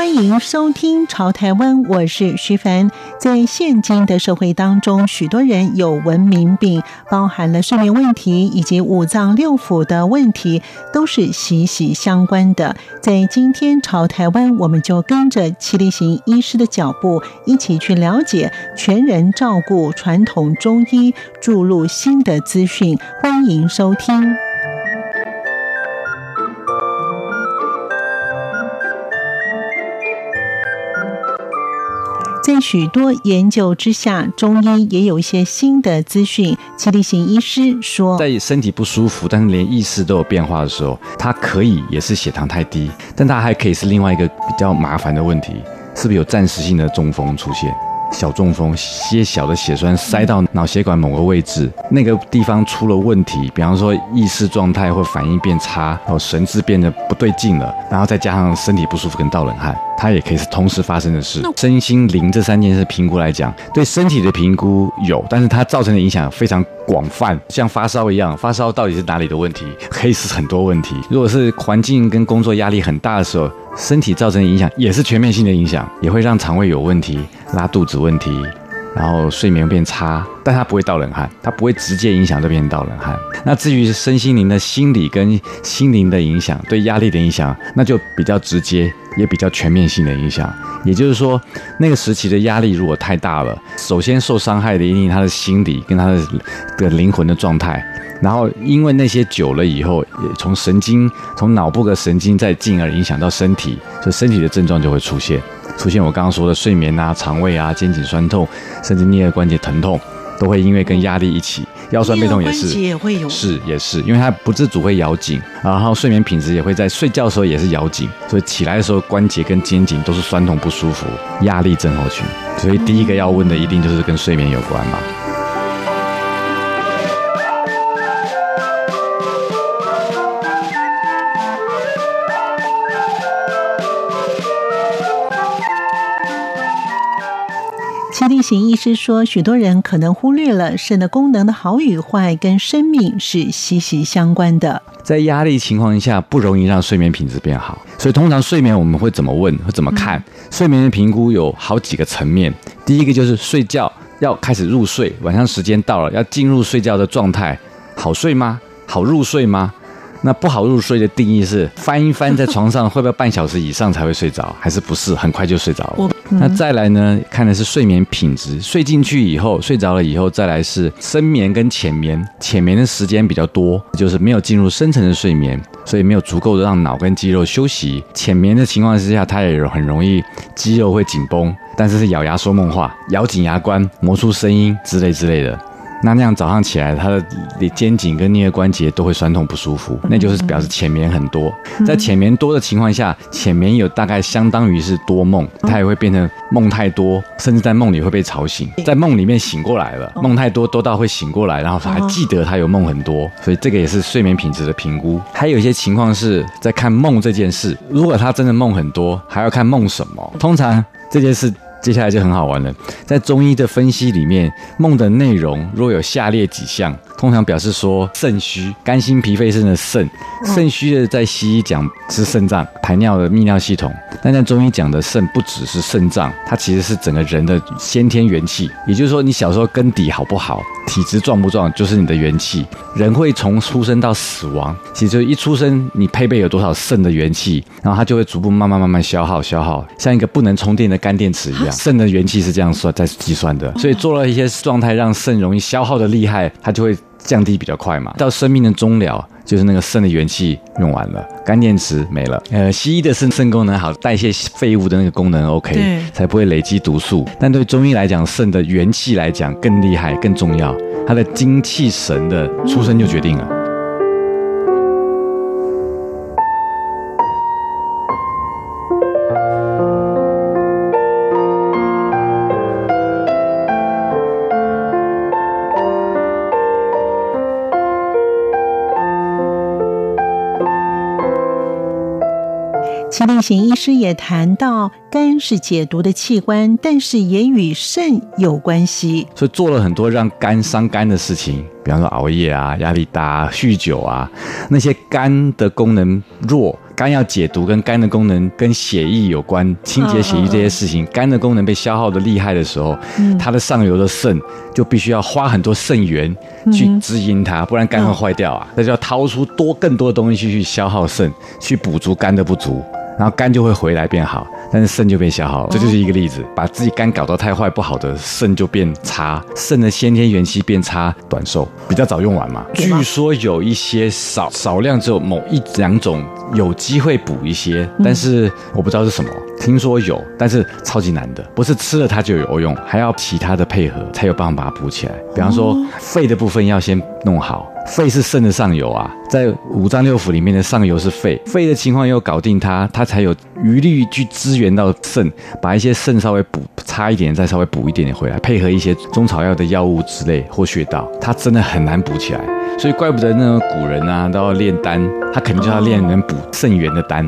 欢迎收听《潮台湾》，我是徐凡。在现今的社会当中，许多人有文明病，包含了睡眠问题以及五脏六腑的问题，都是息息相关的。在今天《潮台湾》，我们就跟着戚立行医师的脚步，一起去了解全人照顾传统中医注入新的资讯。欢迎收听。在许多研究之下，中医也有一些新的资讯。齐立行医师说，在身体不舒服，但是连意识都有变化的时候，它可以也是血糖太低，但它还可以是另外一个比较麻烦的问题，是不是有暂时性的中风出现？小中风，些小的血栓塞到脑血管某个位置，那个地方出了问题，比方说意识状态或反应变差，然后神志变得不对劲了，然后再加上身体不舒服跟盗冷汗，它也可以是同时发生的事。身心灵这三件事评估来讲，对身体的评估有，但是它造成的影响非常广泛，像发烧一样，发烧到底是哪里的问题？可以是很多问题。如果是环境跟工作压力很大的时候，身体造成影响也是全面性的影响，也会让肠胃有问题、拉肚子问题，然后睡眠变差。但它不会盗冷汗，它不会直接影响这边盗冷汗。那至于身心灵的心理跟心灵的影响，对压力的影响，那就比较直接，也比较全面性的影响。也就是说，那个时期的压力如果太大了，首先受伤害的一定他的心理跟他的的灵魂的状态。然后因为那些久了以后，也从神经、从脑部的神经再进而影响到身体，所以身体的症状就会出现，出现我刚刚说的睡眠啊、肠胃啊、肩颈酸痛，甚至颞顎关节疼痛，都会因为跟压力一起，腰酸背痛也是，是也是，因为它不自主会咬紧，然后睡眠品质也会在睡觉的时候也是咬紧，所以起来的时候关节跟肩颈都是酸痛不舒服，压力症候群，所以第一个要问的一定就是跟睡眠有关嘛。行医师说，许多人可能忽略了肾的功能的好与坏跟生命是息息相关的。在压力情况下，不容易让睡眠品质变好，所以通常睡眠我们会怎么问，会怎么看？嗯、睡眠的评估有好几个层面。第一个就是睡觉要开始入睡，晚上时间到了，要进入睡觉的状态，好睡吗？好入睡吗？那不好入睡的定义是翻一翻在床上会不会半小时以上才会睡着，还是不是很快就睡着了？那再来呢？看的是睡眠品质，睡进去以后，睡着了以后，再来是深眠跟浅眠。浅眠的时间比较多，就是没有进入深层的睡眠，所以没有足够的让脑跟肌肉休息。浅眠的情况之下，它也很容易肌肉会紧绷，但是是咬牙说梦话，咬紧牙关，磨出声音之类之类的。那那样早上起来，他的肩颈跟颞顎关节都会酸痛不舒服，那就是表示浅眠很多。在浅眠多的情况下，浅眠有大概相当于是多梦，它也会变成梦太多，甚至在梦里会被吵醒，在梦里面醒过来了，梦太多多到会醒过来，然后还记得他有梦很多，所以这个也是睡眠品质的评估。还有一些情况是在看梦这件事，如果他真的梦很多，还要看梦什么。通常这件事。接下来就很好玩了，在中医的分析里面，梦的内容若有下列几项，通常表示说肾虚，肝心脾肺肾的肾，肾虚的在西医讲是肾脏、排尿的泌尿系统，但在中医讲的肾不只是肾脏，它其实是整个人的先天元气，也就是说你小时候根底好不好，体质壮不壮，就是你的元气。人会从出生到死亡，其实就一出生你配备有多少肾的元气，然后它就会逐步慢慢慢慢消耗消耗，像一个不能充电的干电池一样。肾的元气是这样算在计算的，所以做了一些状态，让肾容易消耗的厉害，它就会降低比较快嘛。到生命的终了，就是那个肾的元气用完了，干电池没了。呃，西医的肾肾功能好，代谢废物的那个功能 OK，才不会累积毒素。但对中医来讲，肾的元气来讲更厉害、更重要，它的精气神的出生就决定了。立行医师也谈到，肝是解毒的器官，但是也与肾有关系，所以做了很多让肝伤肝的事情，比方说熬夜啊、压力大啊、酗酒啊，那些肝的功能弱。肝要解毒，跟肝的功能跟血液有关，清洁血液这些事情，肝的功能被消耗的厉害的时候，它的上游的肾就必须要花很多肾源去滋阴它，不然肝会坏掉啊。那就要掏出多更多的东西去去消耗肾，去补足肝的不足，然后肝就会回来变好。但是肾就被消耗了，这就是一个例子。把自己肝搞得太坏不好的肾就变差，肾的先天元气变差，短寿，比较早用完嘛。据说有一些少少量，只有某一两种有机会补一些，但是我不知道是什么。听说有，但是超级难的，不是吃了它就有用，还要其他的配合才有办法把它补起来。比方说肺的部分要先弄好。肺是肾的上游啊，在五脏六腑里面的上游是肺，肺的情况要搞定它，它才有余力去支援到肾，把一些肾稍微补差一点，再稍微补一点点回来，配合一些中草药的药物之类或穴道，它真的很难补起来，所以怪不得那个古人啊都要炼丹，他肯定就要炼能补肾元的丹。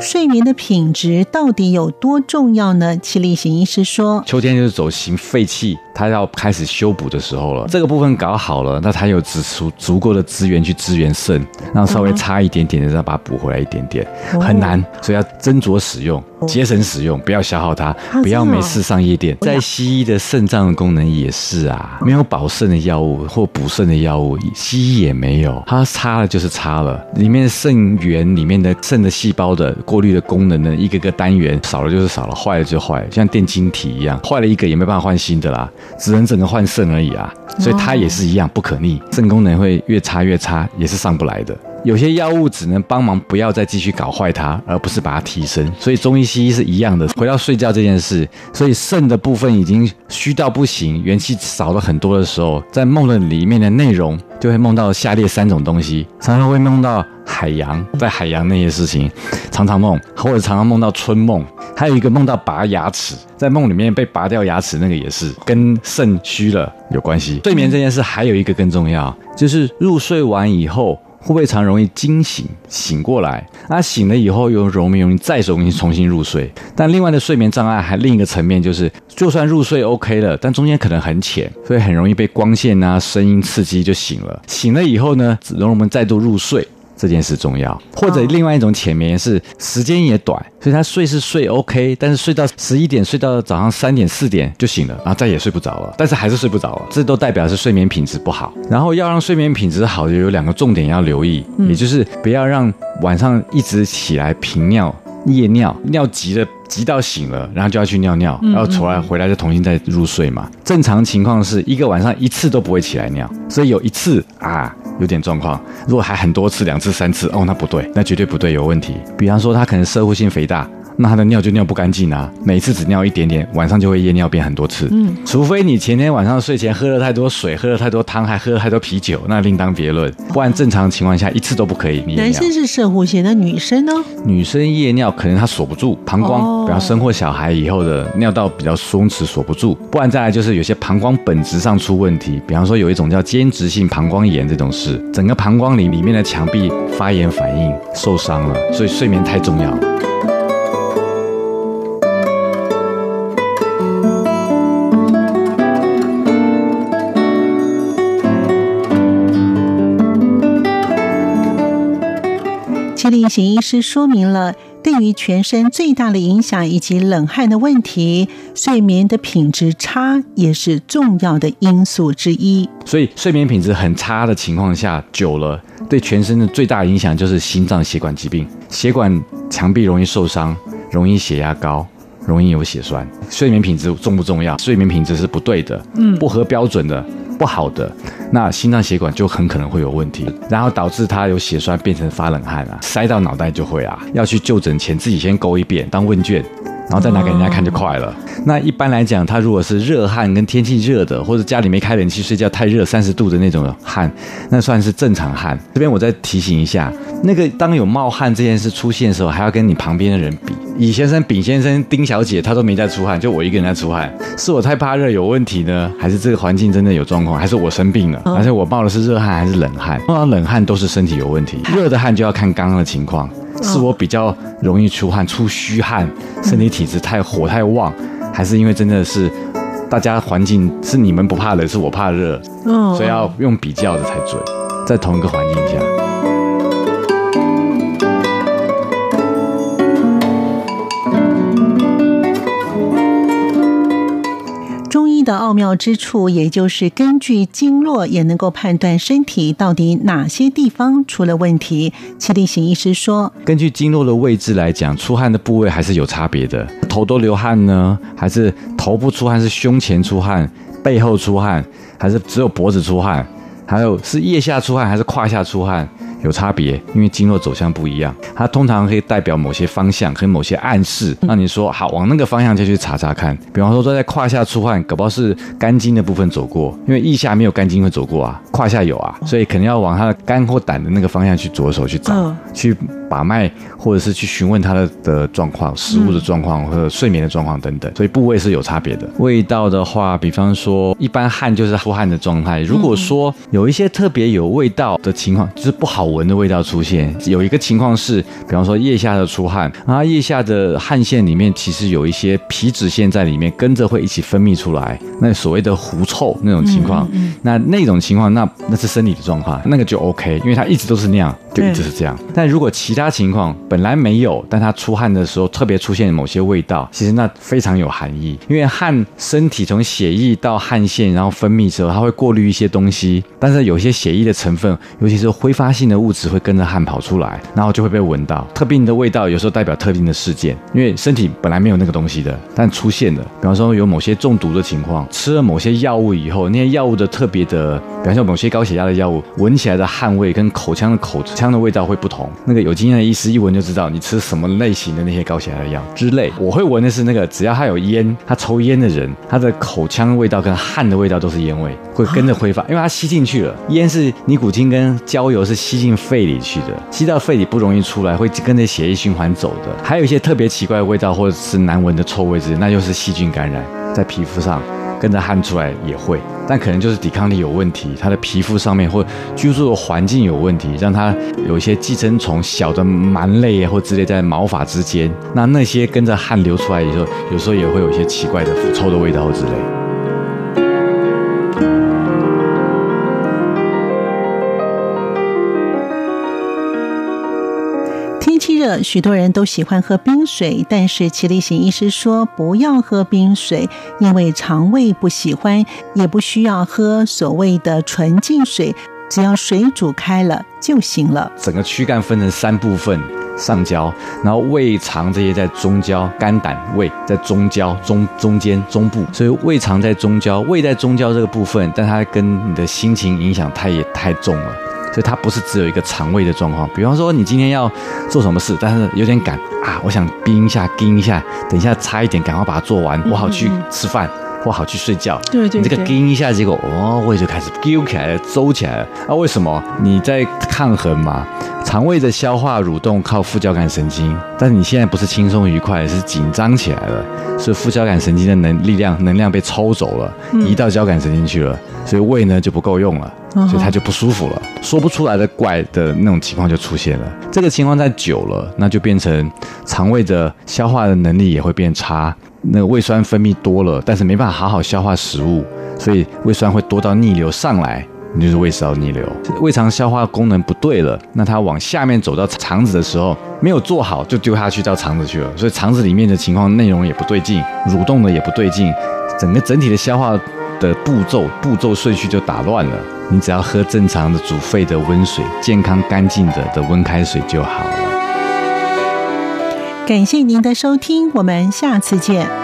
睡眠的品质到底有多重要呢？戚立行医师说，秋天就是走行废气，它要开始修补的时候了。这个部分搞好了，那它有足足足够的资源去支援肾，然后稍微差一点点的，再把它补回来一点点，很难，所以要斟酌使用。节省使用，不要消耗它，不要没事上夜店。在西医的肾脏的功能也是啊，没有保肾的药物或补肾的药物，西医也没有，它差了就是差了。里面肾源里面的肾的细胞的过滤的功能呢，一个个单元少了就是少了，坏了就坏了，像电晶体一样，坏了一个也没办法换新的啦，只能整个换肾而已啊。所以它也是一样不可逆，肾功能会越差越差，也是上不来的。有些药物只能帮忙，不要再继续搞坏它，而不是把它提升。所以中医西医是一样的。回到睡觉这件事，所以肾的部分已经虚到不行，元气少了很多的时候，在梦的里面的内容就会梦到下列三种东西：常常会梦到海洋，在海洋那些事情，常常梦，或者常常梦到春梦。还有一个梦到拔牙齿，在梦里面被拔掉牙齿，那个也是跟肾虚了有关系。睡眠这件事还有一个更重要，就是入睡完以后。会不会常容易惊醒，醒过来？那醒了以后又容易容易再容易重新入睡？但另外的睡眠障碍还另一个层面就是，就算入睡 OK 了，但中间可能很浅，所以很容易被光线啊、声音刺激就醒了。醒了以后呢，只能我们再度入睡。这件事重要，或者另外一种浅眠是时间也短，所以他睡是睡 OK，但是睡到十一点，睡到早上三点四点就醒了，然后再也睡不着了，但是还是睡不着了，这都代表是睡眠品质不好。然后要让睡眠品质好，就有两个重点要留意，也就是不要让晚上一直起来频尿。夜尿尿急了，急到醒了，然后就要去尿尿，然后出来回来就重新再入睡嘛。正常情况是一个晚上一次都不会起来尿，所以有一次啊有点状况。如果还很多次，两次、三次，哦，那不对，那绝对不对，有问题。比方说他可能摄护性肥大。那他的尿就尿不干净啊，每次只尿一点点，晚上就会夜尿变很多次。嗯，除非你前天晚上睡前喝了太多水，喝了太多汤，还喝了太多啤酒，那另当别论。不然正常情况下一次都不可以。男生是摄护腺，那女生呢？女生夜尿可能她锁不住膀胱，哦、比方生过小孩以后的尿道比较松弛锁不住。不然再来就是有些膀胱本质上出问题，比方说有一种叫间质性膀胱炎这种事，整个膀胱里里面的墙壁发炎反应受伤了，所以睡眠太重要。戚立行医师说明了对于全身最大的影响以及冷汗的问题，睡眠的品质差也是重要的因素之一。所以睡眠品质很差的情况下，久了对全身的最大影响就是心脏血管疾病，血管墙壁容易受伤，容易血压高，容易有血栓。睡眠品质重不重要？睡眠品质是不对的，嗯，不合标准的。不好的，那心脏血管就很可能会有问题，然后导致他有血栓变成发冷汗啊，塞到脑袋就会啊，要去就诊前自己先勾一遍当问卷，然后再拿给人家看就快了。那一般来讲，他如果是热汗跟天气热的，或者家里没开冷气睡觉太热三十度的那种汗，那算是正常汗。这边我再提醒一下，那个当有冒汗这件事出现的时候，还要跟你旁边的人比。乙先生、丙先生、丁小姐，他都没在出汗，就我一个人在出汗，是我太怕热有问题呢，还是这个环境真的有状况，还是我生病了？而且我冒的是热汗还是冷汗？冒到冷汗都是身体有问题，热的汗就要看刚刚的情况，是我比较容易出汗、出虚汗，身体体质太火太旺，还是因为真的是大家环境是你们不怕冷，是我怕热，所以要用比较的才准，在同一个环境下。的奥妙之处，也就是根据经络也能够判断身体到底哪些地方出了问题。齐立行医师说，根据经络的位置来讲，出汗的部位还是有差别的。头都流汗呢，还是头部出汗？是胸前出汗，背后出汗，还是只有脖子出汗？还有是腋下出汗，还是胯下出汗？有差别，因为经络走向不一样，它通常可以代表某些方向和某些暗示，让你说好往那个方向就去查查看。比方说，说在胯下出汗，搞不好是肝经的部分走过，因为腋下没有肝经会走过啊，胯下有啊，所以肯定要往它的肝或胆的那个方向去着手去找，去把脉，或者是去询问它的的状况、食物的状况或者睡眠的状况等等。所以部位是有差别的。味道的话，比方说一般汗就是出汗的状态，如果说有一些特别有味道的情况，就是不好。闻的味道出现，有一个情况是，比方说腋下的出汗，啊，腋下的汗腺里面其实有一些皮脂腺在里面，跟着会一起分泌出来，那所谓的狐臭那种情况，嗯嗯、那那种情况，那那是生理的状况，那个就 OK，因为它一直都是那样，就一直是这样。但如果其他情况本来没有，但它出汗的时候特别出现某些味道，其实那非常有含义，因为汗身体从血液到汗腺，然后分泌之后，它会过滤一些东西，但是有些血液的成分，尤其是挥发性的物质会跟着汗跑出来，然后就会被闻到特定的味道。有时候代表特定的事件，因为身体本来没有那个东西的，但出现了。比方说有某些中毒的情况，吃了某些药物以后，那些药物的特别的，比方说某些高血压的药物，闻起来的汗味跟口腔的口腔的味道会不同。那个有经验的医师一闻就知道你吃什么类型的那些高血压的药之类。我会闻的是那个，只要他有烟，他抽烟的人，他的口腔味道跟汗的味道都是烟味，会跟着挥发，因为他吸进去了。烟是尼古丁跟焦油是吸进肺里去的，吸到肺里不容易出来，会跟着血液循环走的。还有一些特别奇怪的味道，或者是难闻的臭味之类，那就是细菌感染在皮肤上，跟着汗出来也会，但可能就是抵抗力有问题，他的皮肤上面或居住的环境有问题，让他有一些寄生虫、小的螨类或之类在毛发之间，那那些跟着汗流出来以后，有时候也会有一些奇怪的腐臭的味道之类。许多人都喜欢喝冰水，但是齐立行医师说不要喝冰水，因为肠胃不喜欢，也不需要喝所谓的纯净水，只要水煮开了就行了。整个躯干分成三部分，上焦，然后胃肠这些在中焦，肝胆胃在中焦中中间中部，所以胃肠在中焦，胃在中焦这个部分，但它跟你的心情影响太也太重了。所以它不是只有一个肠胃的状况，比方说你今天要做什么事，但是有点赶啊，我想冰一下，冰一下，等一下差一点，赶快把它做完，我好去吃饭，或好去睡觉。对对，你这个盯一下，结果哦，胃就开始揪起来了，周起来了。啊，为什么？你在抗衡嘛？肠胃的消化蠕动靠副交感神经，但是你现在不是轻松愉快，是紧张起来了，所以副交感神经的能力量能量被抽走了，移到交感神经去了，所以胃呢就不够用了。所以他就不舒服了，说不出来的怪的那种情况就出现了。这个情况再久了，那就变成肠胃的消化的能力也会变差，那个胃酸分泌多了，但是没办法好好消化食物，所以胃酸会多到逆流上来，你就是胃食道逆流。胃肠消化功能不对了，那它往下面走到肠子的时候，没有做好就丢下去到肠子去了，所以肠子里面的情况内容也不对劲，蠕动的也不对劲，整个整体的消化的步骤步骤顺序就打乱了。你只要喝正常的煮沸的温水，健康干净的的温开水就好。感谢您的收听，我们下次见。